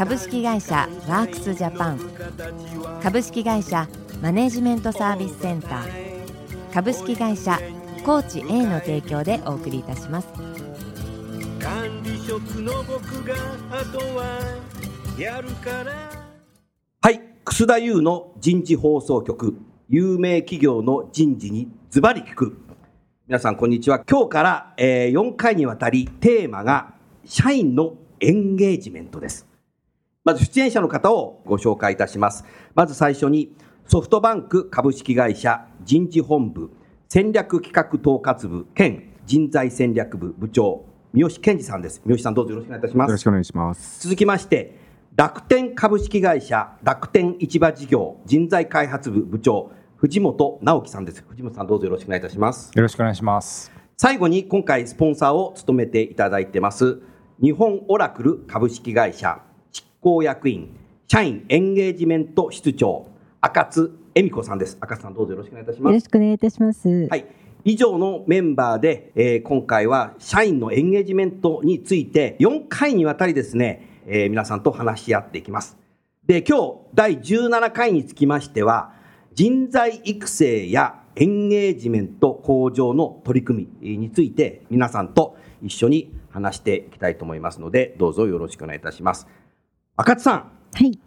株式会社ワークスジャパン。株式会社マネジメントサービスセンター。株式会社コーチ A の提供でお送りいたします。管理職の僕があとはやるから。はい。楠田優の人事放送局。有名企業の人事にズバリ聞く。皆さんこんにちは。今日から、えー、4回にわたりテーマが社員のエンゲージメントですまず出演者の方をご紹介いたします。まず最初にソフトバンク株式会社人事本部戦略企画統括部兼人材戦略部部長三好健二さんです。三好さんどうぞよろしくお願いいたします。よろしくお願いします。続きまして楽天株式会社楽天市場事業人材開発部部長藤本直樹さんです。藤本さんどうぞよろしくお願いいたします。よろしくお願いします。最後に今回スポンサーを務めていただいてます日本オラクル株式会社執行役員社員エンゲージメント室長赤津恵美子さんです。赤津さんどうぞよろしくお願いいたします。よろしくお願いいたします。はい。以上のメンバーで、えー、今回は社員のエンゲージメントについて4回にわたりですね、えー、皆さんと話し合っていきます。で、今日第17回につきましては、人材育成やエンゲージメント向上の取り組みについて皆さんと一緒に話していきたいと思いますので、どうぞよろしくお願いいたします。赤津さん。はい。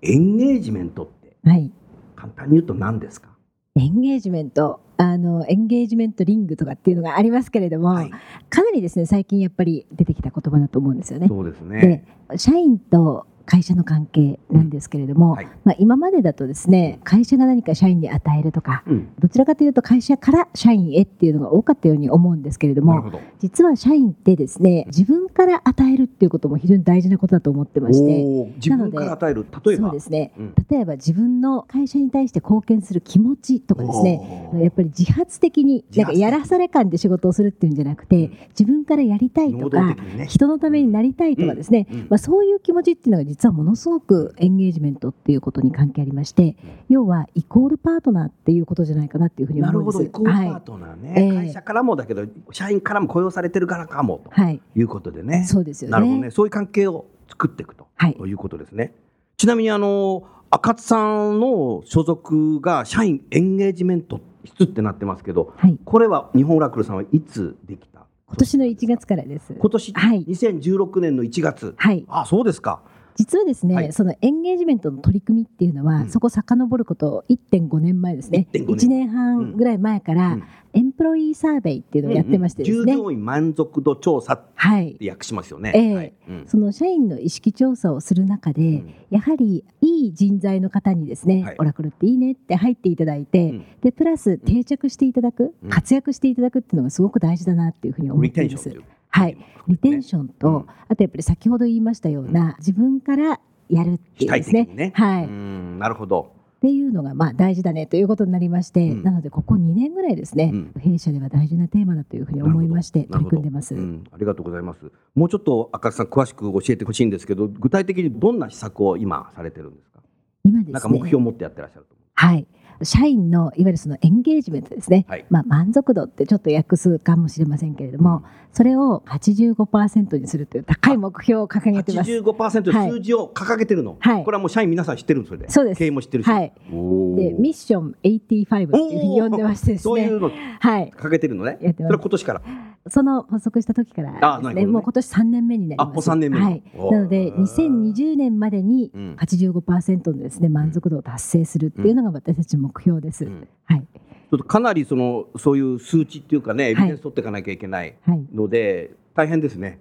エンゲージメントはい、簡単に言うと何ですか？エンゲージメントあのエンゲージメントリングとかっていうのがありますけれども、はい、かなりですね最近やっぱり出てきた言葉だと思うんですよね。そうですねで社員と会社の関係なんですけれども、はい、まあ、今までだとですね会社が何か社員に与えるとか、うん、どちらかというと会社から社員へっていうのが多かったように思うんですけれども実は社員ってですね自分から与えるっていうことも非常に大事なことだと思ってまして自分から与える例えば？そうですね、うん、例えば自分の会社に対して貢献する気持ちとかですねやっぱり自発的になんかやらされ感で仕事をするっていうんじゃなくて、うん、自分からやりたいとか、ね、人のためになりたいとかですね、まあ、そういう気持ちっていうのが実はものすごくエンゲージメントっていうことに関係ありまして、要はイコールパートナーっていうことじゃないかなっていうふうに思うんです。なるほど、イコールパートナーね、はい、会社からもだけど、社員からも雇用されてるからかもということでね、はい、そうですよね。なるほどね、そういう関係を作っていくと、はい、いうことですね。ちなみにあの赤津さんの所属が社員エンゲージメント室ってなってますけど、はい、これは日本オラクルさんはいつできた？今年の1月からです。今年、はい、2016年の1月。はい。あ、そうですか。実はですね、はい、そのエンゲージメントの取り組みっていうのは、うん、そこ遡ること1.5年前ですね。1年。半ぐらい前から、うん、エンプロイーサーベイっていうのをやってましてですね、従業員満足度調査って訳しますよね、はい、え。ーはい。うん、その社員の意識調査をする中で、やはりいい人材の方にですね、オラクルっていいねって入っていただいて、でプラス定着していただく、活躍していただくっていうのがすごく大事だなっていうふうに思っています。はい、リテンションと、うん、あとやっぱり先ほど言いましたような、自分からやるっていうですね。ね。はい。なるほど。っていうのがまあ大事だねということになりまして、うん、なのでここ2年ぐらいですね、うん、弊社では大事なテーマだというふうに思いまして取り組んでます、うん、ありがとうございます。もうちょっと赤さん詳しく教えてほしいんですけど具体的にどんな施策を今されてるんですか？今ですね。なんか目標を持ってやってらっしゃるとはい社員のいわゆるそのエンゲージメントですね、はい、まあ、満足度ってちょっと訳すかもしれませんけれども、それを85%にするという高い目標を掲げてます。85%数字を掲げてるの、はい、これはもう社員皆さん知ってるんそれで。そうです。経営も知ってるし。はい、で、ミッション85っていうふうに呼んでましてですね。そういうの、はい、掲げてるのね。やってます。それは今年から？その発足した時からですね、ねもう今年3年目になります。あ、もう3年目。はい。なので、2020年までに85%のですね、満足度を達成するっていうのが私たちの目標です。うん、はい。ちょっとかなりそのそういう数値っていうかね、エビデンス取っていかなきゃいけないので、大変ですね。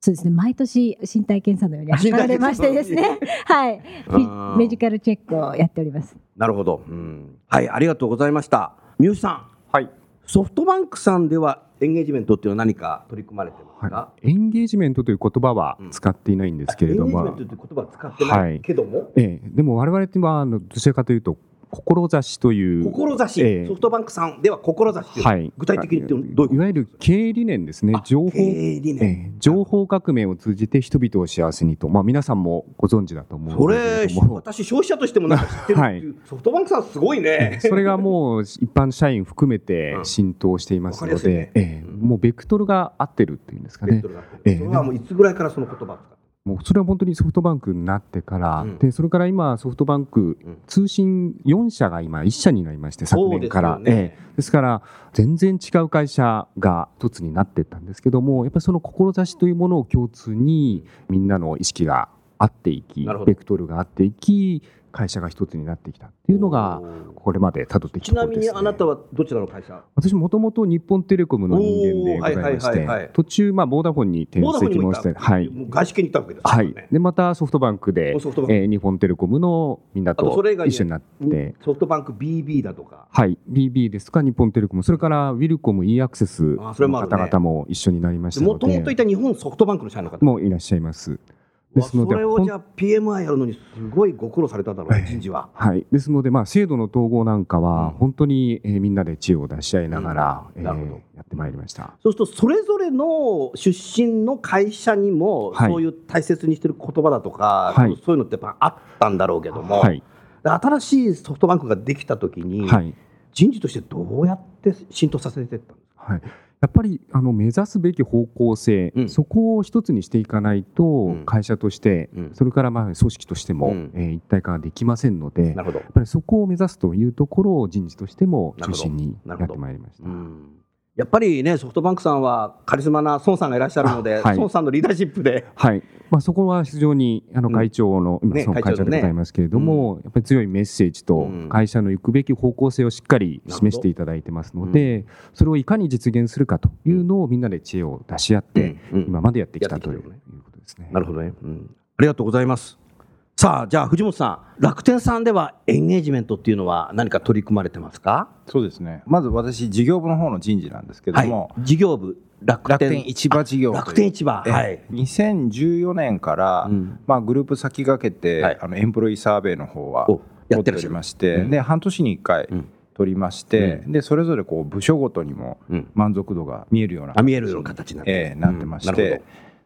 そうですね。毎年身体検査のように測られましてですね。はい。メディカルチェックをやっております。なるほど、うん、はいありがとうございました。三好さん。はい。ソフトバンクさんではエンゲージメントっていうのは何か取り組まれてますか、はい、エンゲージメントという言葉は使っていないんですけれども、エンゲージメントという言葉は使ってないけども、はい、ええ、でも我々ってはあのどちらかというと志という志、えー、ソフトバンクさんでは志という、はい、具体的にどういういわゆる経営理念ですね。情報、えー、情報革命を通じて人々を幸せにと、まあ、皆さんもご存知だと思うそれ私消費者としてもなんか知ってるはい、ソフトバンクさんすごいね。それがもう一般社員含めて浸透していますので、うんね。えー、もうベクトルが合ってるっていうんですかね。えー、それはもういつぐらいからその言葉もうそれは本当にソフトバンクになってから、うん、でそれから今、ソフトバンク、通信4社が今、1社になりまして、昨年から。です、ね。えですから、全然違う会社が一つになっていったんですけども、やっぱりその志というものを共通に、みんなの意識が合っていき、ベクトルが合っていき、会社が一つになってきたっていうのがこれまで辿ってきた、ね、ちなみにあなたはどちらの会社？私もともと日本テレコムの人間でございまして、途中、まあ、ボーダフォンに転籍もしてはい、外資系に行ったわけです、ね、はい、でまたソフトバンクで、えー、日本テレコムのみんなと一緒になって。ソフトバンク BB だとか。はい。BB ですか日本テレコム。それからウィルコム e アクセスの方々も一緒になりましたもともといた日本ソフトバンクの社員の方。もいらっしゃいますですのでそれをじゃあ PMI やるのにすごいご苦労されただろうね、人事は。はい、ですので、まあ、制度の統合なんかは、本当に、えー、みんなで知恵を出し合いながら、うん、えー、やってまいりました。そうすると、それぞれの出身の会社にも、はい、そういう大切にしてる言葉だとか、はい、そういうのってやっぱあったんだろうけども、はい、新しいソフトバンクができたときに、はい、人事としてどうやって浸透させていったんですか、はいやっぱりあの目指すべき方向性、うん、そこを一つにしていかないと、会社として、うん、それからまあ組織としても、うん、えー、一体化ができませんので、やっぱりそこを目指すというところを人事としても中心にやってまいりました。やっぱりね、ソフトバンクさんはカリスマな孫さんがいらっしゃるので、はい、孫さんのリーダーシップで、はい。まあ、そこは非常にあの会長の、うん、今、その会長でございますけれども、ね、やっぱり強いメッセージと、会社の行くべき方向性をしっかり示していただいてますので、それをいかに実現するかというのをみんなで知恵を出し合って、今までやってきたということですね。なるほどね、うん、ありがとうございます。さあ、じゃあ藤本さん、楽天さんではエンゲージメントっていうのは何か取り組まれてますか？そうですね。まず私、事業部の方の人事なんですけども、はい、事業部、楽天。市場事業楽天市場、はい、2014年から、うん、まあ、グループ先駆けて、はい、あのエンプロイサーベイの方はやっておりまして、うん、で半年に1回、取りまして、うん、でそれぞれこう部署ごとにも満足度が見えるような、うん、見えるような形になって,、えー、なってまして、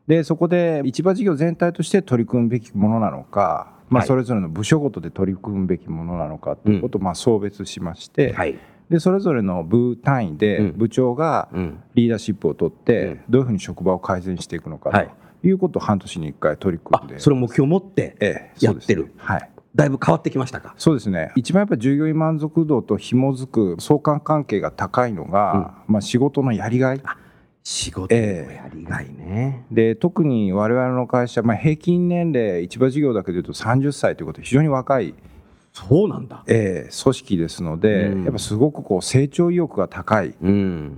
でそこで市場事業全体として取り組むべきものなのか、まあ、それぞれの部署ごとで取り組むべきものなのかということをまあ送別しまして、はい、でそれぞれの部単位で部長がリーダーシップを取ってどういうふうに職場を改善していくのかとい。うことを半年に1回取り組んで。それを目標を持ってやってる、ええね、はい。だいぶ変わってきましたか？そうですね。一番やっぱり従業員満足度と紐づく相関関係が高いのが、うん、まあ、仕事のやりがい仕事のやりがいね、えー、で特に我々の会社、まあ、平均年齢市場事業だけでいうと30歳ということで非常に若いそうなんだ、えー、組織ですので、うん、やっぱすごくこう成長意欲が高い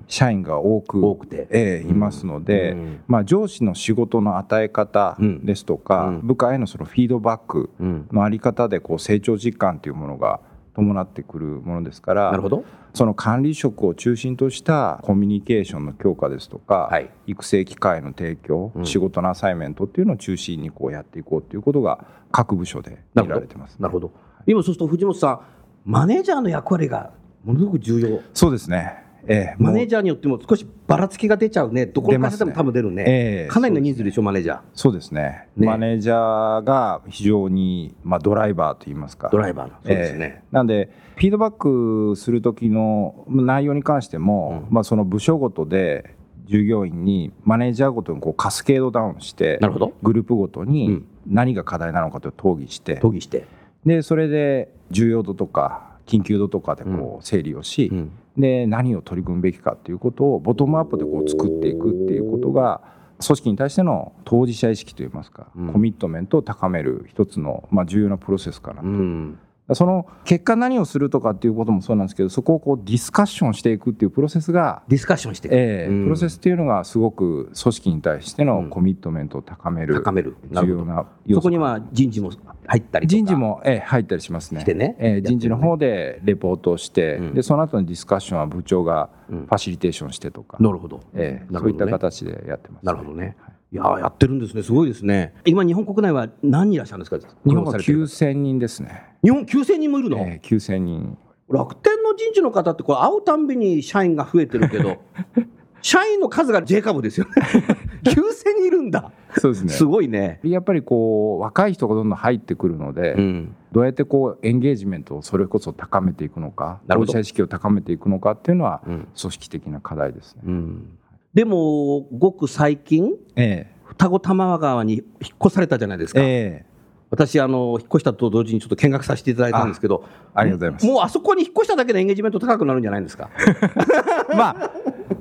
社員が多く,、多くて。えー、いますので、うん、まあ、上司の仕事の与え方ですとか、うん、部下へのそのフィードバックの在り方でこう成長実感というものが伴ってくるものですからなるほど。その管理職を中心としたコミュニケーションの強化ですとか、はい、育成機会の提供、仕事のアサイメントっていうのを中心にこうやっていこうということが各部署で見られてます、なるほど。今そうすると藤本さんマネージャーの役割がものすごく重要。そうですねええ、マネージャーによっても少しばらつきが出ちゃうね、どこの会社でも多分出るね、ええ、かなりの人数でしょ、マネージャー。そうですね、ね。マネージャーが非常に、まあ、ドライバーといいますか、ドライバーそうですね、ええ、なんで、フィードバックする時の内容に関しても、うん、まあ、その部署ごとで、従業員にマネージャーごとにこうカスケードダウンしてなるほど。グループごとに何が課題なのかと討議して、討議して。でそれで重要度とか緊急度とかでこう整理をし、うんで何を取り組むべきかということをボトムアップでこう作っていくっていうことが組織に対しての当事者意識といいますか、うん、コミットメントを高める一つの、まあ、重要なプロセスかなと。その結果何をするとかっていうこともそうなんですけどそこをこうディスカッションしていくっていうプロセスがディスカッションしていく、えー、プロセスっていうのがすごく組織に対してのコミットメントを高める、高める。重要なそこには人事も入ったり人事も、えー、入ったりしますね。してね、えー、人事の方でレポートをして、うん、でその後のディスカッションは部長がファシリテーションしてとか、うん、なるほど、えー、そういった形でやってます、ね、なるほどね、はいいややってるんですね、すごいですね。今、日本国内は何人いらっしゃるんですか？日本は9000人ですね。日本9000人もいるの、えー、?9000 人。楽天の人事の方って、これ、会うたんびに社員が増えてるけど、社員の数が J 株ですよね。9000人いるんだ。そうですね。すごいね。やっぱりこう、若い人がどんどん入ってくるので、うん、どうやってこう、エンゲージメントをそれこそ高めていくのか、当事者意識を高めていくのかっていうのは、組織的な課題ですね。うんでも、ごく最近、ええ、双子玉川に引っ越されたじゃないですか。ええ。私あの、引っ越したと同時にちょっと見学させていただいたんですけど、ありがとうございます。もうあそこに引っ越しただけでエンゲージメント高くなるんじゃないんですか。ま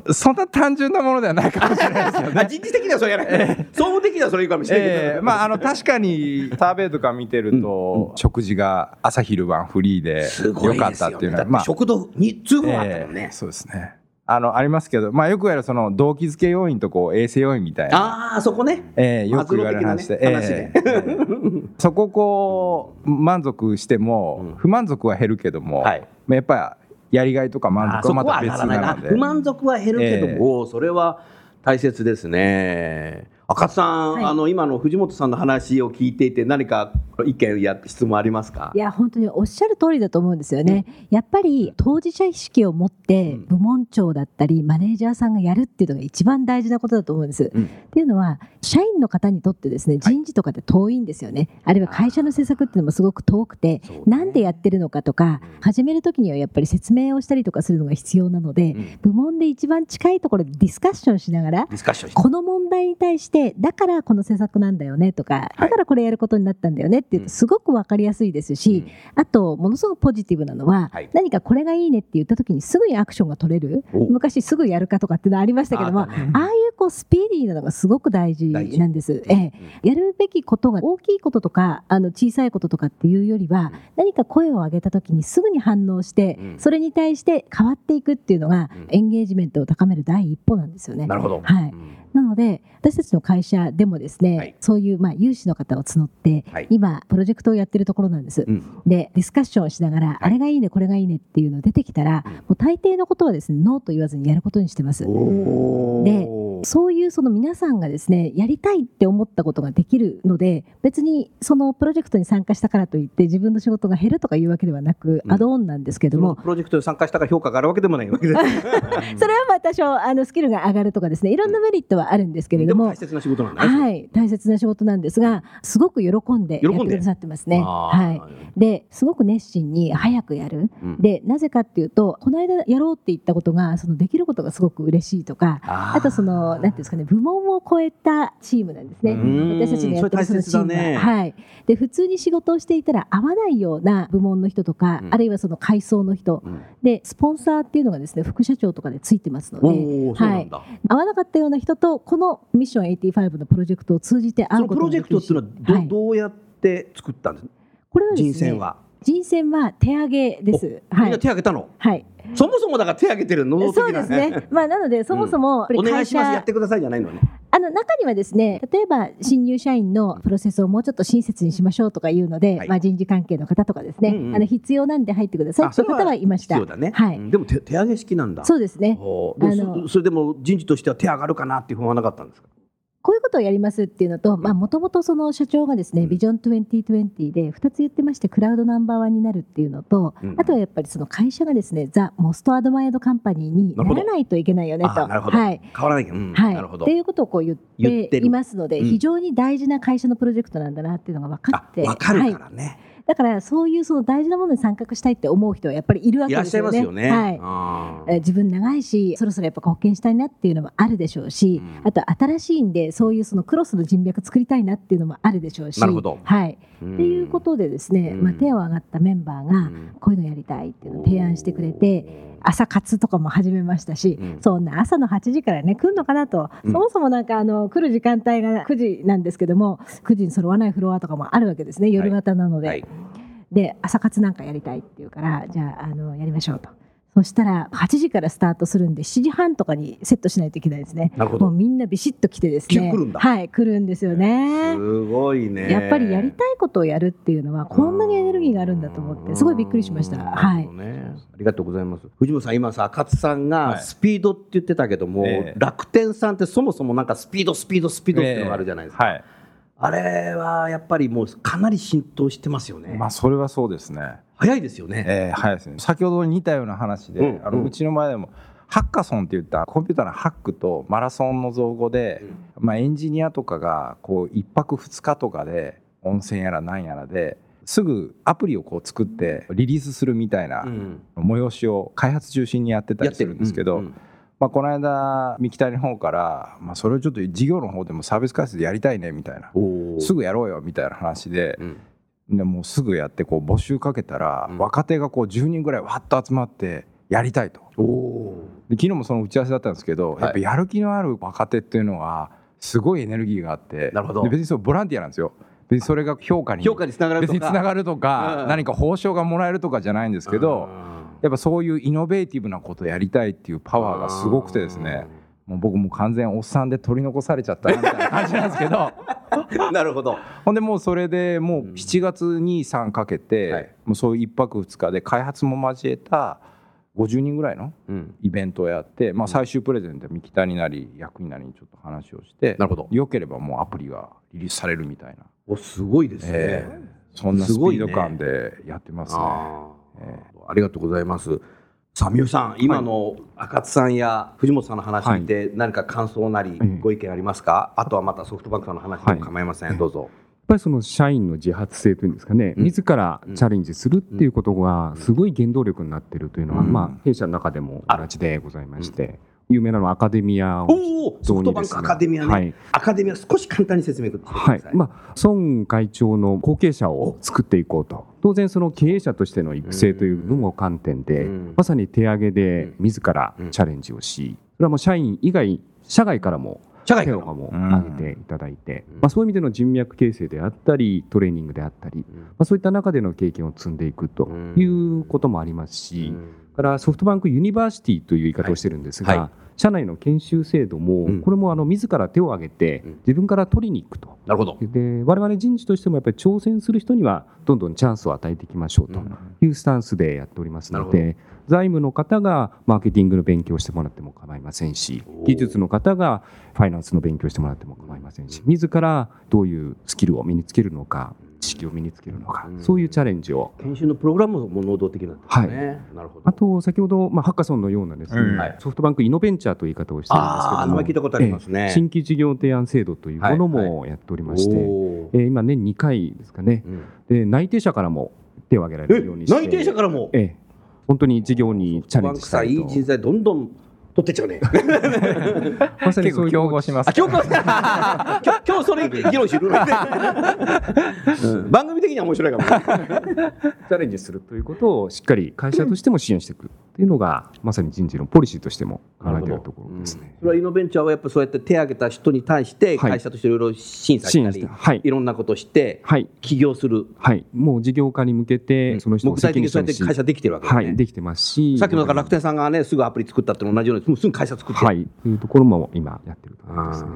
あ、そんな単純なものではないかもしれないですよね。人事的にはそれやない、えー、総務的にはそれいいかもしれないけど、えー、まあ、あの確かにサーベイとか見てると、うん、食事が朝昼晩フリーでよかったっていうのは、まあ、食堂に通報あったもんね、えー、そうですね。あのありますけど、まあ、よく言われるその動機づけ要因とこう衛生要因みたいな。ああそこね、えー、よく言われる話で、ねえー、そここう満足しても、不満足は減るけども、はい、やっぱりやりがいとか満足はまた別なので。不満足は減るけども、えー、それは大切ですね赤津さん、はい、あの今の藤本さんの話を聞いていて何か意見や質問ありますか？いや本当におっしゃる通りだと思うんですよね、うん、やっぱり当事者意識を持って部門長だったりマネージャーさんがやるっていうのが一番大事なことだと思うんです、うん、っていうのは社員の方にとってですね人事とかって遠いんですよね、はい、あるいは会社の政策っていうのもすごく遠くて、ね、なんでやってるのかとか、うん、始める時にはやっぱり説明をしたりとかするのが必要なので、部門で一番近いところでディスカッションしながら。この問題に対してだからこの施策なんだよねとか、だからこれやることになったんだよねっていうとすごく分かりやすいですし、あとものすごくポジティブなのは、何かこれがいいねって言った時にすぐにアクションが取れる。昔すぐやるかとかっていうのありましたけどもああいうこうスピーディーなのがすごく大事なんです。ええ、やるべきことが大きいこととかあの小さいこととかっていうよりは、何か声を上げた時にすぐに反応して、それに対して変わっていくっていうのが、エンゲージメントを高める第一歩なんですよね。なるほど、はい。なので私たちの会社でもですね、はい、そういうまあ有志の方を募って、はい、今プロジェクトをやってるところなんです。うん、でディスカッションをしながら、はい、あれがいいねこれがいいねっていうの出てきたら、うん、もう大抵のことはですねノーと言わずにやることにしてます。でそういうその皆さんがですねやりたいって思ったことができるので別にそのプロジェクトに参加したからといって自分の仕事が減るとかいうわけではなく、うん、アドオンなんですけども。プロジェクトに参加したから評価があるわけでもないわけです。それはまあ多少あのスキルが上がるとかですね。いろんなメリットはあるんですけれども、大切な仕事なんはい。大切な仕事なんですがすごく喜んでやってくださってますね。はい。ですごく熱心に早くやる、うん、でなぜかっていうとこの間やろうって言ったことがそのできることがすごく嬉しいとかあとそのなんていうんですかね部門を超えたチームなんですね。私たちのやってるそのチームは、ね、はい。で普通に仕事をしていたら合わないような部門の人とか、うん、あるいはその階層の人、うん、でスポンサーっていうのがですね副社長とかでついてますので、はい、合わなかったような人とこのミッション85のプロジェクトを通じて会うことができるそのプロジェクトっていうのはどはい、どうやって作ったんですこれはですね人選は人選は手上げです。はい、手上げたの？はい。そもそもだから手上げてるの？そうですね。まあなのでそもそも、うん、お願いしますやってくださいじゃないのね。あの中にはですね例えば新入社員のプロセスをもうちょっと親切にしましょうとかいうので、はい、まあ、人事関係の方とかですね、うんうん、あの必要なんで入ってくださいという方はいました。ね、はい、でも手手上げ式なんだ。そうですね。あのそれでも人事としては手上がるかなっていう不安はなかったんですか？こういうことをやりますっていうのと、もともとその社長がですね、ビジョン2020で2つ言ってまして、クラウドナンバーワンになるっていうのと、あとはやっぱりその会社がですね、ザ・モストアドマイドカンパニーにならないといけないよねと。はい。変わらなきゃ。うん、はい。っていうことをこう言っていますので、非常に大事な会社のプロジェクトなんだなっていうのが分かって。分かるからね。はいだからそういうその大事なものに参画したいって思う人はやっぱりいるわけですよね。よねはい。自分長いし、そろそろやっぱ貢献したいなっていうのもあるでしょうし、うん、あと新しいんでそういうそのクロスの人脈作りたいなっていうのもあるでしょうし、なるほど。はい。っていうことでですね、まあ手を挙がったメンバーがこういうのやりたいっていうのを提案してくれて。朝活とかも始めましたし、うん、そんな朝の8時からね来るのかなと、うん、そもそもなんかあの来る時間帯が9時なんですけども9時に揃わないフロアとかもあるわけですね夜型なので。で朝活なんかやりたいって言うからじゃああのやりましょうと。そしたら8時からスタートするんで7時半とかにセットしないといけないですね。なるほど。もうみんなビシッと来てですね。来るんだ。はい、来るんですよね。すごいね。やっぱりやりたいことをやるっていうのはこんなにエネルギーがあるんだと思ってすごいびっくりしました。はい。ね、ありがとうございます。藤本さん今さ勝さんがスピードって言ってたけども、はい、楽天さんってそもそもなんかスピードスピードスピードっていうのがあるじゃないですか。えーはいあれはやっぱりもうかなり浸透してますよね。まあそれはそうですね。早いですよね。えー、早いですね。先ほど似たような話で、うん、あのうちの前でもハッカソンって言ったコンピューターのハックとマラソンの造語で、うん、まあエンジニアとかがこう一泊二日とかで温泉やらなんやらですぐアプリをこう作ってリリースするみたいな催しを開発中心にやってたりするんですけど。まあ、この間三木谷の方から、まあ、それをちょっと事業の方でもサービス開発でやりたいねみたいな。すぐやろうよみたいな話で,、でもうすぐやってこう募集かけたら、若手がこう10人ぐらいわっと集まってやりたいと。で昨日もその打ち合わせだったんですけど、やっぱやる気のある若手っていうのはすごいエネルギーがあってなるほど。別にそうボランティアなんですよ。別にそれが評価に評価につながるとか。別につながるとか、何か報酬がもらえるとかじゃないんですけど、やっぱそういうイノベーティブなことをやりたいっていうパワーがすごくてですねもう僕も完全おっさんで取り残されちゃったなみたいな感じなんですけど。なるほど。ほんでもうそれでもう7月に3かけて、はい、もうそういう1泊2日で開発も交えた50人ぐらいのイベントをやって、まあ、最終プレゼント三木谷なり役員なりにちょっと話をしてなるほど。よければもうアプリがリリースされるみたいな。おすごいですね、えー、そんなスピード感でやってますね。えー、ありがとうございます。さあ三好さん、今の赤津さんや藤本さんの話見て、何か感想なりご意見ありますか、あとはまたソフトバンクさんの話でも構いません、どうぞ。やっぱりその社員の自発性というんですかね、自らチャレンジするっていうことがすごい原動力になっているというのは、まあ、弊社の中でも同じでございまして、有名なのはアカデミアをおソフトバンクアカデミアね、はい、アカデミア少し簡単に説明ください、はい。まあ、孫会長の後継者を作っていこうと。当然その経営者としての育成というのも観点でまさに手上げで自らチャレンジをしそれはもう社員以外社外からも手をも挙げていただいて、まあ、そういう意味での人脈形成であったりトレーニングであったり、まあ、そういった中での経験を積んでいくということもありますし、からソフトバンクユニバーシティという言い方をしてるんですが、はい。はい社内の研修制度も、これもあの自ら手を挙げて、自分から取りに行くと、なるほど。で我々人事としてもやっぱり挑戦する人にはどんどんチャンスを与えていきましょうというスタンスでやっておりますので、財務の方がマーケティングの勉強をしてもらっても構いませんし技術の方がファイナンスの勉強をしてもらっても構いませんし自らどういうスキルを身につけるのか知識を身につけるのか、うん、そういうチャレンジを。研修のプログラムも能動的なんですね、はい、なるほど。あと先ほど、まあ、ハッカソンのようなですね、うん、ソフトバンクイノベンチャーという言い方をしてるんですけども聞いたことありますね、新規事業提案制度というものもやっておりまして、はい。はい、えー、今年2回ですかね、うん、で内定者からも手を挙げられるようにして内定者からも、ええ、本当に事業にチャレンジしたいと。いい人材どんどん取ってっちゃうね。まさにそう競合します。競合今日それ議論しる、番組的には面白いかも。チャレンジするということをしっかり会社としても支援していくっていうのがまさに人事のポリシーとしても考えているところですね。それはイノベンチャーはやっぱそうやって手を挙げた人に対して会社としていろいろ審査したり、はい、いろんなことをして、はい、起業する。はい。もう事業化に向けてその人を責任者に会社できてるわけですね。はい、できてますし。さっきの楽天さんがねすぐアプリ作ったって同じようにもうすぐ会社作って。はい、というところも今やってるところですね。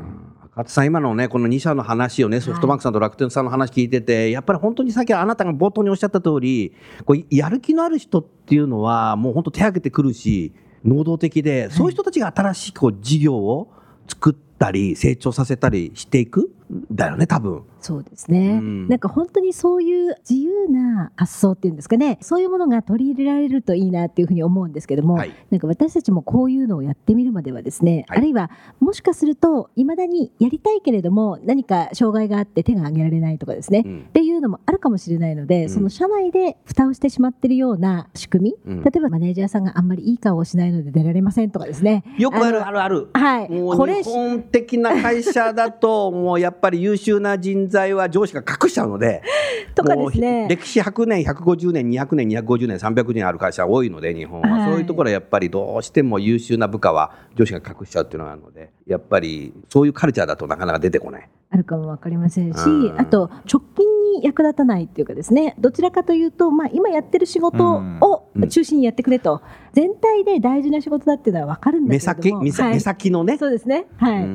赤津さん、今のね、この2社の話をね、ソフトバンクさんと楽天さんの話聞いてて、やっぱり本当にさっきあなたが冒頭におっしゃった通り、こうやる気のある人っていうのは、もう本当手挙げてくるし、能動的で、そういう人たちが新しいこう事業を作ったり、成長させたりしていく？だよね、多分。そうですね、うん、なんか本当にそういう自由な発想っていうんですかね。そういうものが取り入れられるといいなっていうふうに思うんですけども、はい、なんか私たちもこういうのをやってみるまではですね、はい、あるいはもしかするといまだにやりたいけれども何か障害があって手が挙げられないとかですね、うん、っていうのもあるかもしれないので、うん、その社内で蓋をしてしまってるような仕組み、例えばマネージャーさんがあんまりいい顔をしないので出られませんとかですね。よくあるあるある。はい。これ日本的な会社だともうやっぱり優秀な人材は上司が隠しちゃうので とかですね。歴史100年150年200年250年300年ある会社多いので日本は、はい、そういうところはやっぱりどうしても優秀な部下は上司が隠しちゃうっていうのがあるのでやっぱりそういうカルチャーだとなかなか出てこない。あるかも分かりませんし、あと直近に役立たないっていうかですねどちらかというと、まあ、今やってる仕事を中心にやってくれと、うん、全体で大事な仕事だっていうのは分かるんだけども。目先目先のね、そうですね。はい。っ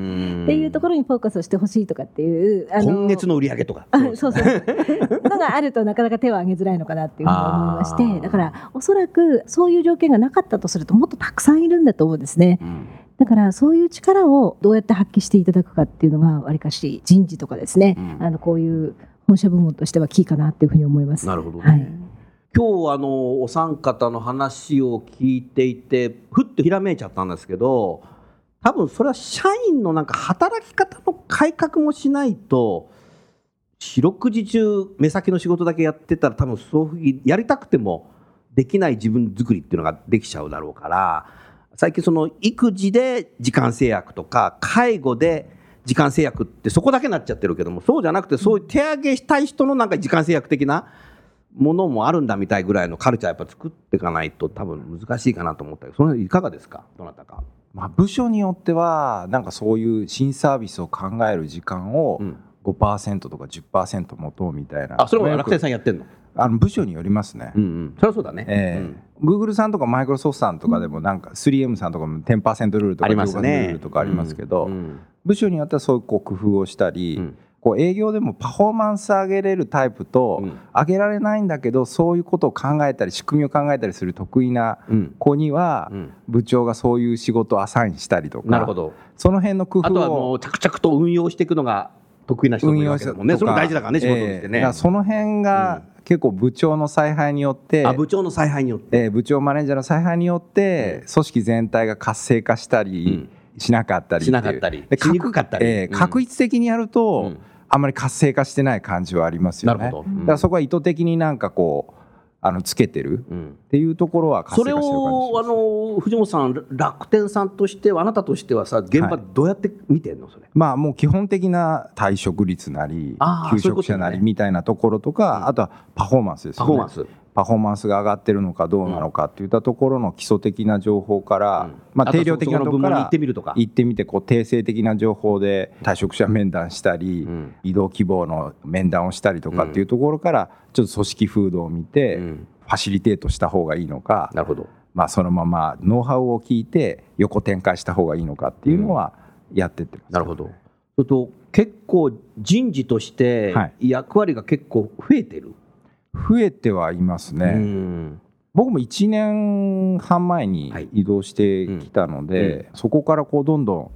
ていうところにフォーカスをしてほしいとかっていうあの今月の売り上げとか。そうそうのがあるとなかなか手を挙げづらいのかなっていうふうに思いましてだからおそらくそういう条件がなかったとするともっとたくさんいるんだと思うんですね。うん。だからそういう力をどうやって発揮していただくかっていうのがわりかし人事とかですね、うん、あのこういう本社部門としてはキーかなっていうふうに思います。なるほど、ね、はい、今日あのお三方の話を聞いていてふっとひらめいちゃったんですけど多分それは社員のなんか働き方の改革もしないと四六時中目先の仕事だけやってたら多分そういうやりたくてもできない自分作りっていうのができちゃうだろうから最近その育児で時間制約とか介護で時間制約ってそこだけになっちゃってるけどもそうじゃなくてそういう手上げしたい人のなんか時間制約的なものもあるんだみたいぐらいのカルチャーやっぱ作っていかないと多分難しいかなと思ったけどそのいかがですか？どなたか。まあ、部署によってはなんかそういう新サービスを考える時間を5%とか10%持とうみたいな、あそれも楽天さんやってんの？あの部署によりますね。うんうん、そりゃそうだね。えーうん、グーグルさんとかマイクロソフトさんとかでもなんか 3M さんとかも10%ルールとか15%ルールとかありますけど、うんうん、部署によってはそういうこう工夫をしたり、うん、こう営業でもパフォーマンス上げれるタイプと、上げられないんだけどそういうことを考えたり仕組みを考えたりする得意な子には、部長がそういう仕事をアサインしたりとかなるほど。その辺の工夫をあとはもう着々と運用していくのが得意な人もいるわけだもんね。それも大事だからね仕事としてね、えー、その辺が、結構部長の采配によって部長の采配によって、えー、部長マネージャーの采配によって、組織全体が活性化したり、しなかったりしなかったり。しにくかったり、えー、確率的にやると、あんまり活性化してない感じはありますよね。だからそこは意図的になんかこうあのつけてるっていうところはそれをあの藤本さん楽天さんとしてはあなたとしてはさ現場どうやって見てんのそれ、まあもう基本的な退職率なり求職者なりみたいなところとかあとはパフォーマンスですよね。パフォーマンスパフォーマンスが上がってるのかどうなのかっていったところの基礎的な情報から、まあ、定量的なところから行ってみてこう定性的な情報で退職者面談したり、移動希望の面談をしたりとかっていうところからちょっと組織風土を見て、ファシリテートした方がいいのかなるほど、まあ、そのままノウハウを聞いて横展開した方がいいのかっていうのはやってってます、ね、なるほど。それと結構人事として役割が結構増えてる、はい増えてはいますね。僕も1年半前に移動してきたので、はい。うん、そこからこうどんどん、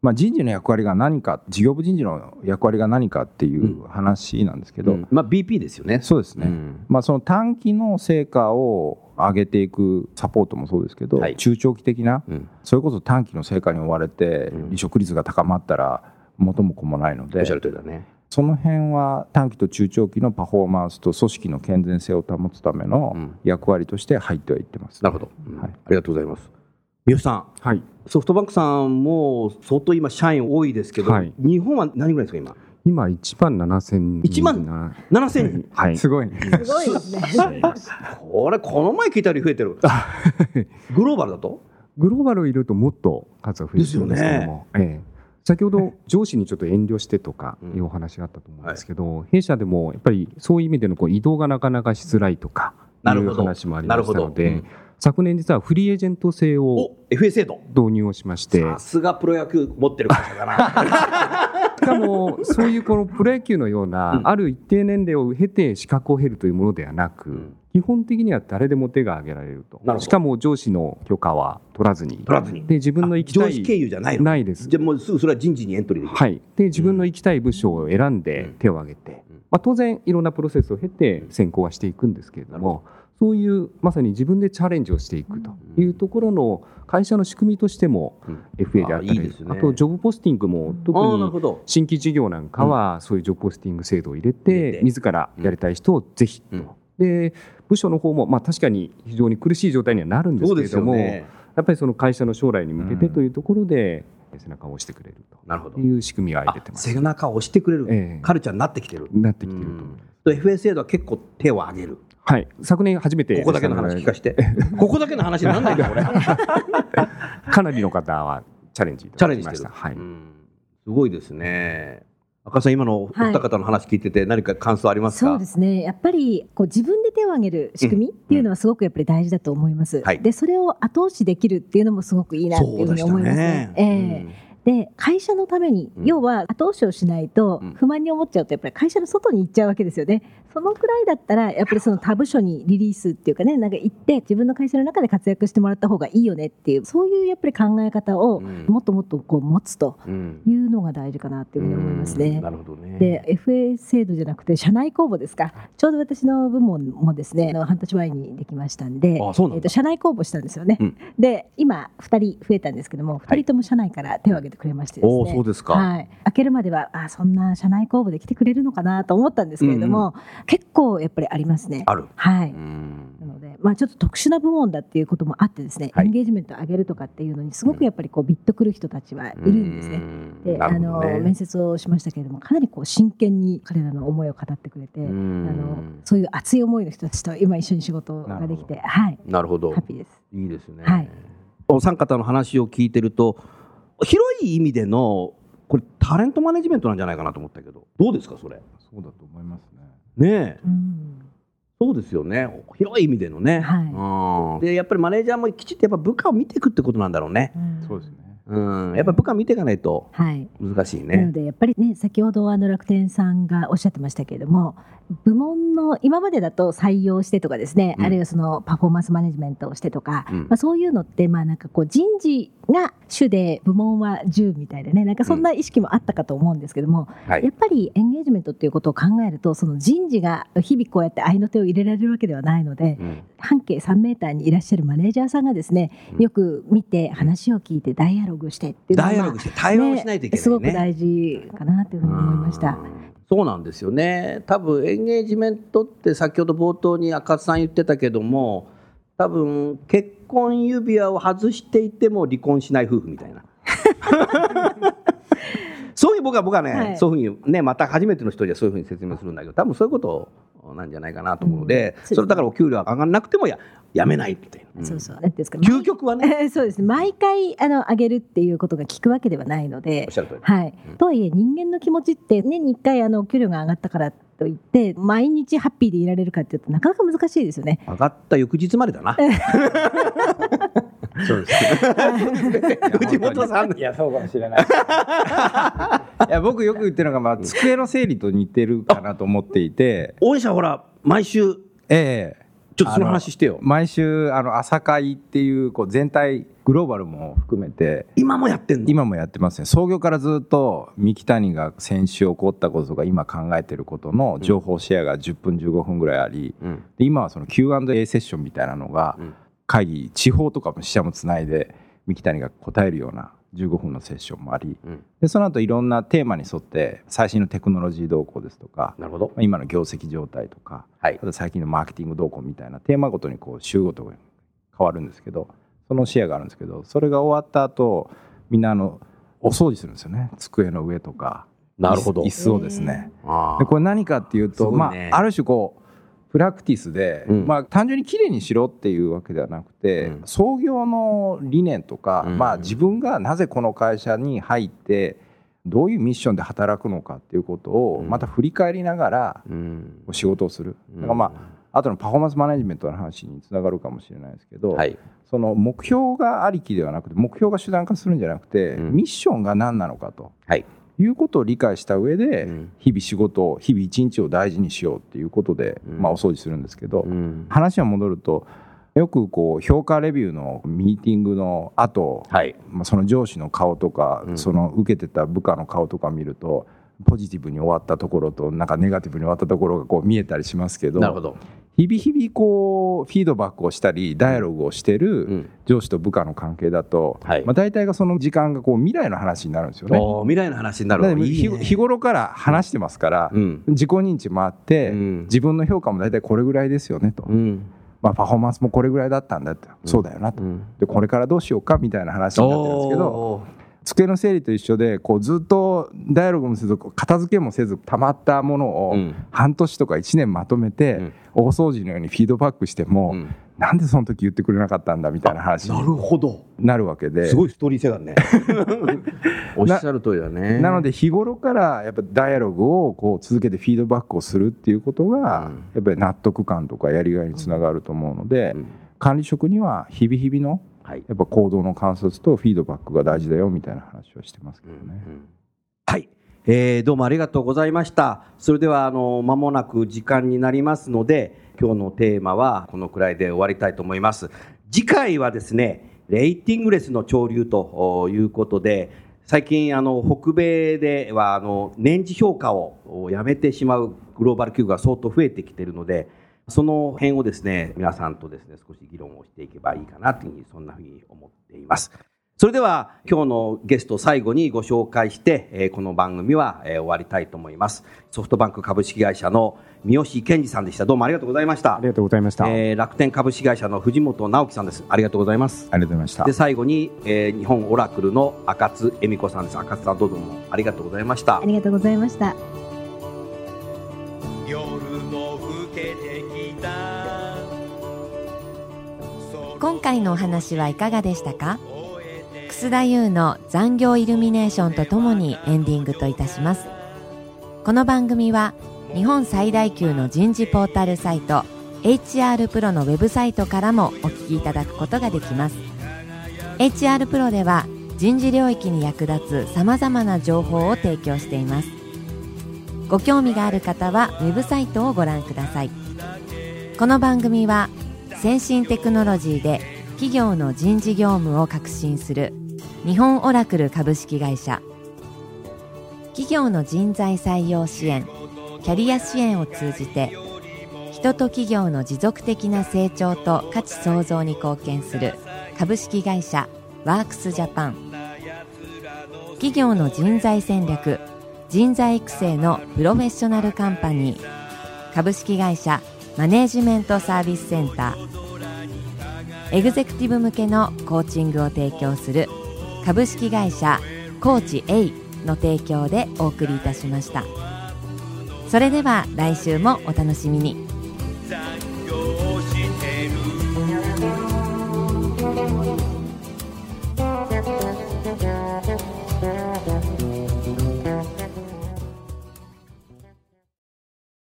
まあ、人事の役割が何か事業部人事の役割が何かっていう話なんですけど、うん、まあ、BP ですよね。そうですね、まあ、その短期の成果を上げていくサポートもそうですけど、はい、中長期的な、それこそ短期の成果に追われて離職率が高まったら元も子もないので、おっしゃる通りだねその辺は短期と中長期のパフォーマンスと組織の健全性を保つための役割として入ってはいってます、なるほど、はい、ありがとうございます。三好さん、はい、ソフトバンクさんも相当今社員多いですけど、はい、日本は何ぐらいですか今？今1万7000人。1万7000人、はい、すごい、ね、すごいですね。これこの前聞いたより増えてる。グローバルだと？グローバルいるともっと数は増えてるんですけども、ね。ええ先ほど上司にちょっと遠慮してとかいうお話があったと思うんですけど、弊社でもやっぱりそういう意味でのこう移動がなかなかしづらいとかいう話もありましたので、昨年実はフリーエージェント制を導入をしましてさすがプロ野球持ってる会社だな。しかもそういうこのプロ野球のようなある一定年齢を経て資格を経るというものではなく、基本的には誰でも手が挙げられると。しかも上司の許可は取らずに。取らずに。で自分の行きたい上司経由じゃないないです。じゃもうすぐそれは人事にエントリーできる。はい。で自分の行きたい部署を選んで手を挙げて、まあ、当然いろんなプロセスを経て選考はしていくんですけれども、そういうまさに自分でチャレンジをしていくというところの会社の仕組みとしても FA であったり、あとジョブポスティングも特に新規事業なんかはそういうジョブポスティング制度を入れて自らやりたい人をぜひと。で部署の方もまあ確かに非常に苦しい状態にはなるんですけれども、ね、やっぱりその会社の将来に向けてというところで、背中を押してくれるという仕組みが出てます。背中を押してくれる、えー、カルチャーになってきてる。なってきてると。FSA では結構手を挙げる。はい、昨年初めてここだけの話聞かして。ここだけの話になんないんだこれ。かなりの方はチャレンジチャレンジしてる。はい。すごいですね。赤さん今のお二方の話聞いてて何か感想ありますか、はい、そうですね。やっぱりこう自分で手を挙げる仕組みっていうのはすごくやっぱり大事だと思います、うん、でそれを後押しできるっていうのもすごくいいなっていうふうに思いますね。ね。えーうん。で会社のために、要は後押しをしないと不満に思っちゃうとやっぱり会社の外に行っちゃうわけですよね。そのくらいだったらやっぱりその他部署にリリースっていうかねなんか行って自分の会社の中で活躍してもらった方がいいよねっていうそういうやっぱり考え方をもっともっとこう持つというのが大事かなっていうふうに思いますね。なるほどね。で FA 制度じゃなくて社内公募ですか。ちょうど私の部門もですね半年前にできましたんでえー、と社内公募したんですよね。うん、で今2人増えたんですけども2人とも社内から手を挙げてくれましてですね、そうですか、はい、開けるまではあそんな社内公募で来てくれるのかなと思ったんですけれども、うんうん結構やっぱりありますね。ある。はい。なので、まあちょっと特殊な部門だっていうこともあってですね、はい、エンゲージメントを上げるとかっていうのにすごくやっぱりこうビッとくる人たちはいるんですね。で、ね、あの面接をしましたけれども、かなりこう真剣に彼らの思いを語ってくれて、あのそういう熱い思いの人たちと今一緒に仕事ができて、はい。なるほど。ハッピーです。いいですね。はい。お三方の話を聞いてると、広い意味でのこれタレントマネジメントなんじゃないかなと思ったけど、どうですかそれ？そうだと思いますね。ねえ、うん、そうですよね。広い意味でのね、はい、うん、でやっぱりマネージャーもきちっとやっぱ部下を見ていくってことなんだろうね、うん、そうですねうん、やっぱり部下見ていかないと難しいね。はい、なのでやっぱりね先ほどあの楽天さんがおっしゃってましたけれども部門の今までだと採用してとかですね、うん、あるいはそのパフォーマンスマネジメントをしてとか、うん、まあ、そういうのってまあなんかこう人事が主で部門は10みたいなねなんかそんな意識もあったかと思うんですけども、うん。はい、やっぱりエンゲージメントっていうことを考えるとその人事が日々こうやって合いの手を入れられるわけではないので、半径3メーターにいらっしゃるマネージャーさんがですねよく見て話を聞いてダイアログしてっていうのは、ダイアログして対話をしないといけない、ね。ね、すごく大事かなというふうに思いました。そうなんですよね。多分エンゲージメントって先ほど冒頭に赤津さん言ってたけども多分結婚指輪を外していても離婚しない夫婦みたいな。そういう僕は僕はね、はい、そういうふうにねまた初めての人にはそういうふうに説明するんだけど多分そういうことなんじゃないかなと思うので、うん、それだからお給料上がらなくてもややめないって、うん、そうそう。なん。ですか。究極はね。そうです毎回あの上げるっていうことが聞くわけではないのではい、うん、とはいえ人間の気持ちって年に1回あの給料が上がったからと言って毎日ハッピーでいられるかっていうとなかなか難しいですよね。上がった翌日までだな。そうです 藤本さん。いやそうかもしれないいや僕よく言ってるのが、まあ、机の整理と似てるかなと思っていて。御社ほら毎週ええ。ちょっとその話してよ。毎週あの朝会っていうこう全体グローバルも含めて。今もやってんの？今もやってますね。創業からずっと三木谷が先週起こったこととか今考えてることの情報シェアが10分15分ぐらいあり、うん、で今はその Q&A セッションみたいなのが、会議地方とかも支社もつないで三木谷が答えるような15分のセッションもあり、うん、でその後いろんなテーマに沿って最新のテクノロジー動向ですとかなるほど。今の業績状態とか、はい、あと最近のマーケティング動向みたいなテーマごとにこう週ごとに変わるんですけどその視野があるんですけどそれが終わった後みんなあのお掃除するんですよね。机の上とかなるほど。椅子をですね。でこれ何かっていうと、ね、まあ、ある種こうプラクティスで、うん、まあ、単純にきれいにしろっていうわけではなくて、うん、創業の理念とか、うん、まあ、自分がなぜこの会社に入ってどういうミッションで働くのかっていうことをまた振り返りながら仕事をする。だからまあ後のパフォーマンスマネジメントの話につながるかもしれないですけど、はい、その目標がありきではなくて目標が手段化するんじゃなくて、ミッションが何なのかと、はい、いうことを理解した上で、日々仕事を日々一日を大事にしようっていうことで、まあ、お掃除するんですけど、話は戻るとよくこう評価レビューのミーティングの後、はい、まあその上司の顔とか、その受けてた部下の顔とか見るとポジティブに終わったところとなんかネガティブに終わったところがこう見えたりしますけどなるほど日々日々こうフィードバックをしたりダイアログをしてる上司と部下の関係だと、はい。まあ、大体がその時間がこう未来の話になるんですよね。未来の話になるいい、ね、日頃から話してますから、うん、自己認知もあって、うん、自分の評価も大体これぐらいですよねと。うん。まあ、パフォーマンスもこれぐらいだったんだって、そうだよなと、でこれからどうしようかみたいな話になってるんですけど机の整理と一緒でこうずっとダイアログもせず片付けもせずたまったものを半年とか1年まとめて大掃除のようにフィードバックしても、うん、なんでその時言ってくれなかったんだみたいな話なるほど。なるわけで。すごいストーリー性だね。おっしゃる通りだね。なので日頃からやっぱダイアログをこう続けてフィードバックをするっていうことが、やっぱり納得感とかやりがいにつながると思うので、うん、管理職には日々日々のはい、やっぱ行動の観察とフィードバックが大事だよみたいな話をしてますけどね。うんうん、はい、えー、どうもありがとうございました。それではあの間もなく時間になりますので、今日のテーマはこのくらいで終わりたいと思います。次回はですね、レーティングレスの潮流ということで、最近あの北米ではあの年次評価をやめてしまうグローバル企業が相当増えてきているので、その辺をですね、皆さんとですね、少し議論をしていけばいいかなというふうに、そんなふうに思っています。それでは、今日のゲスト最後にご紹介して、えこの番組は、え終わりたいと思います。ソフトバンク株式会社の三好健二さんでした。どうもありがとうございました。ありがとうございました。えー、楽天株式会社の藤本直樹さんです。ありがとうございます。ありがとうございました。で、最後に、えー、日本オラクルの赤津恵美子さんです。赤津さんどうもありがとうございました。ありがとうございました。今回のお話はいかがでしたか？楠田優の残業イルミネーションとともにエンディングといたします。この番組は日本最大級の人事ポータルサイト HR プロのウェブサイトからもお聞きいただくことができます。HR プロでは人事領域に役立つさまざまな情報を提供しています。ご興味がある方はウェブサイトをご覧ください。この番組は先進テクノロジーで企業の人事業務を革新する日本オラクル株式会社。企業の人材採用支援キャリア支援を通じて人と企業の持続的な成長と価値創造に貢献する株式会社ワークスジャパン。企業の人材戦略人材育成のプロフェッショナルカンパニー。株式会社マネージメントサービスセンター。エグゼクティブ向けのコーチングを提供する株式会社コーチ A の提供でお送りいたしました。それでは来週もお楽しみに。